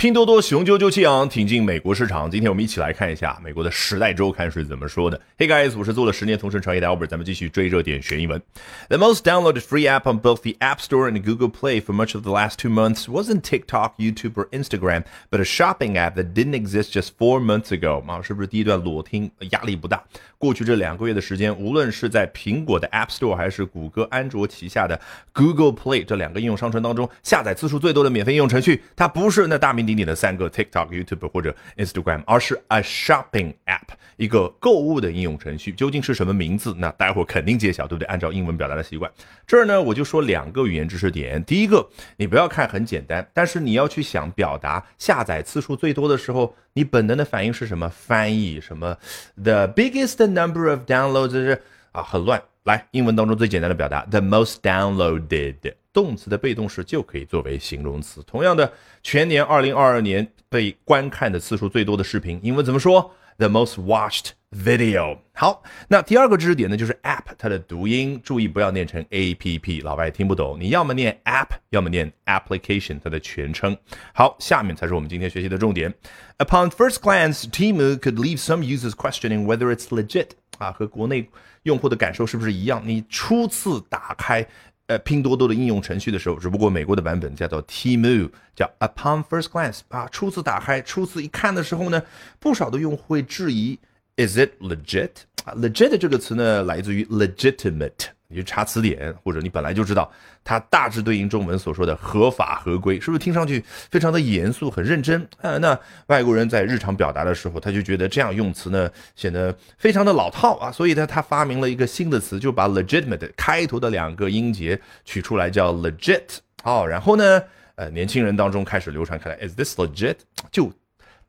拼多多雄赳赳气昂挺进美国市场。今天我们一起来看一下美国的《时代周刊》是怎么说的。Hey guys，我是做了十年同声传译的 Albert，咱们继续追热点学英文。The most downloaded free app on both the App Store and Google Play for much of the last two months wasn't TikTok, YouTube, or Instagram, but a shopping app that didn't exist just four months ago。啊，是不是第一段裸听压力不大？过去这两个月的时间，无论是在苹果的 App Store 还是谷歌安卓旗下的 Google Play 这两个应用商城当中，下载次数最多的免费应用程序，它不是那大名鼎鼎的三个 TikTok、YouTube 或者 Instagram，而是 a shopping app，一个购物的应用程序。究竟是什么名字？那待会儿肯定揭晓，对不对？按照英文表达的习惯，这儿呢我就说两个语言知识点。第一个，你不要看很简单，但是你要去想表达下载次数最多的时候，你本能的反应是什么？翻译什么？The biggest number of downloads 是啊，很乱。来，英文当中最简单的表达，the most downloaded。动词的被动式就可以作为形容词。同样的，全年二零二二年被观看的次数最多的视频，英文怎么说？The most watched video。好，那第二个知识点呢，就是 app 它的读音，注意不要念成 a p p，老外听不懂。你要么念 app，要么念 application，它的全称。好，下面才是我们今天学习的重点。Upon first glance, Temu could leave some users questioning whether it's legit。啊，和国内用户的感受是不是一样？你初次打开。呃，拼多多的应用程序的时候，只不过美国的版本叫做 tmu 叫 Upon First Glance 啊，初次打开、初次一看的时候呢，不少的用户会质疑，Is it legit？啊，legit 这个词呢，来自于 legitimate。你就查词典，或者你本来就知道，它大致对应中文所说的合法合规，是不是听上去非常的严肃、很认真？啊，那外国人在日常表达的时候，他就觉得这样用词呢显得非常的老套啊，所以呢，他发明了一个新的词，就把 legitimate 开头的两个音节取出来叫 legit。哦，然后呢，呃，年轻人当中开始流传开来，Is this legit？就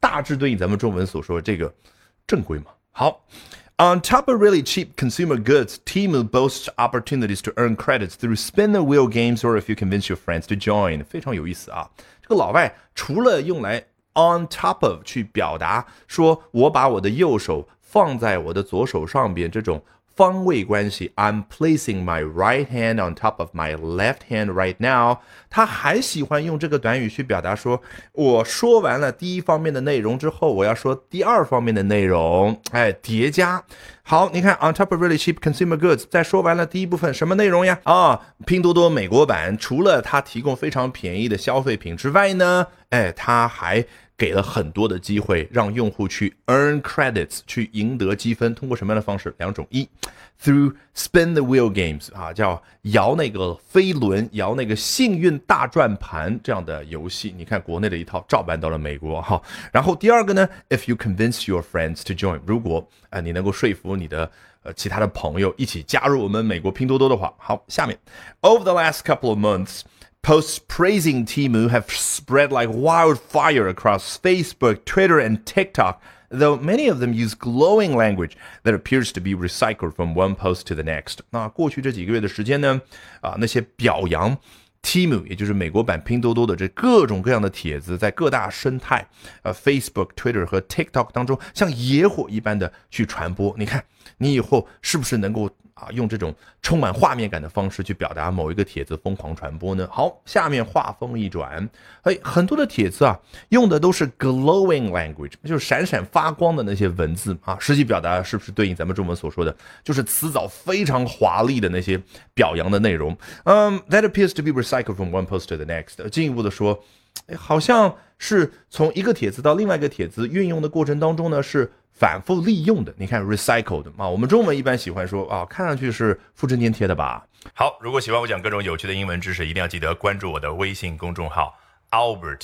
大致对应咱们中文所说的这个正规嘛。好。On top of really cheap consumer goods, Temu boasts opportunities to earn credits through spin the wheel games or if you convince your friends to join. 非常有意思啊！这个老外除了用来 on top of 去表达说我把我的右手放在我的左手上边这种 方位关系，I'm placing my right hand on top of my left hand right now。他还喜欢用这个短语去表达说，我说完了第一方面的内容之后，我要说第二方面的内容，哎，叠加。好，你看，on top of really cheap consumer goods，在说完了第一部分什么内容呀？啊，拼多多美国版除了它提供非常便宜的消费品之外呢，哎，它还。给了很多的机会，让用户去 earn credits，去赢得积分。通过什么样的方式？两种：一，through spin the wheel games，啊，叫摇那个飞轮，摇那个幸运大转盘这样的游戏。你看国内的一套，照搬到了美国哈。然后第二个呢，if you convince your friends to join，如果啊你能够说服你的呃其他的朋友一起加入我们美国拼多多的话，好，下面 over the last couple of months。Posts praising Timu have spread like wildfire across Facebook, Twitter, and TikTok, though many of them use glowing language that appears to be recycled from one post to the next. 那过去这几个月的时间呢，啊，那些表扬 Timu，也就是美国版拼多多的这各种各样的帖子，在各大生态，呃，Facebook、Twitter 和 TikTok 当中，像野火一般的去传播。你看，你以后是不是能够？ 啊，用这种充满画面感的方式去表达某一个帖子疯狂传播呢？好，下面话锋一转，哎，很多的帖子啊，用的都是 glowing language，就是闪闪发光的那些文字啊，实际表达是不是对应咱们中文所说的，就是词藻非常华丽的那些表扬的内容？嗯，that appears to be recycled from one post to the next。进一步的说，哎，好像是从一个帖子到另外一个帖子运用的过程当中呢，是。反复利用的，你看 recycled 啊，我们中文一般喜欢说啊，看上去是复制粘贴的吧。好，如果喜欢我讲各种有趣的英文知识，一定要记得关注我的微信公众号 Albert。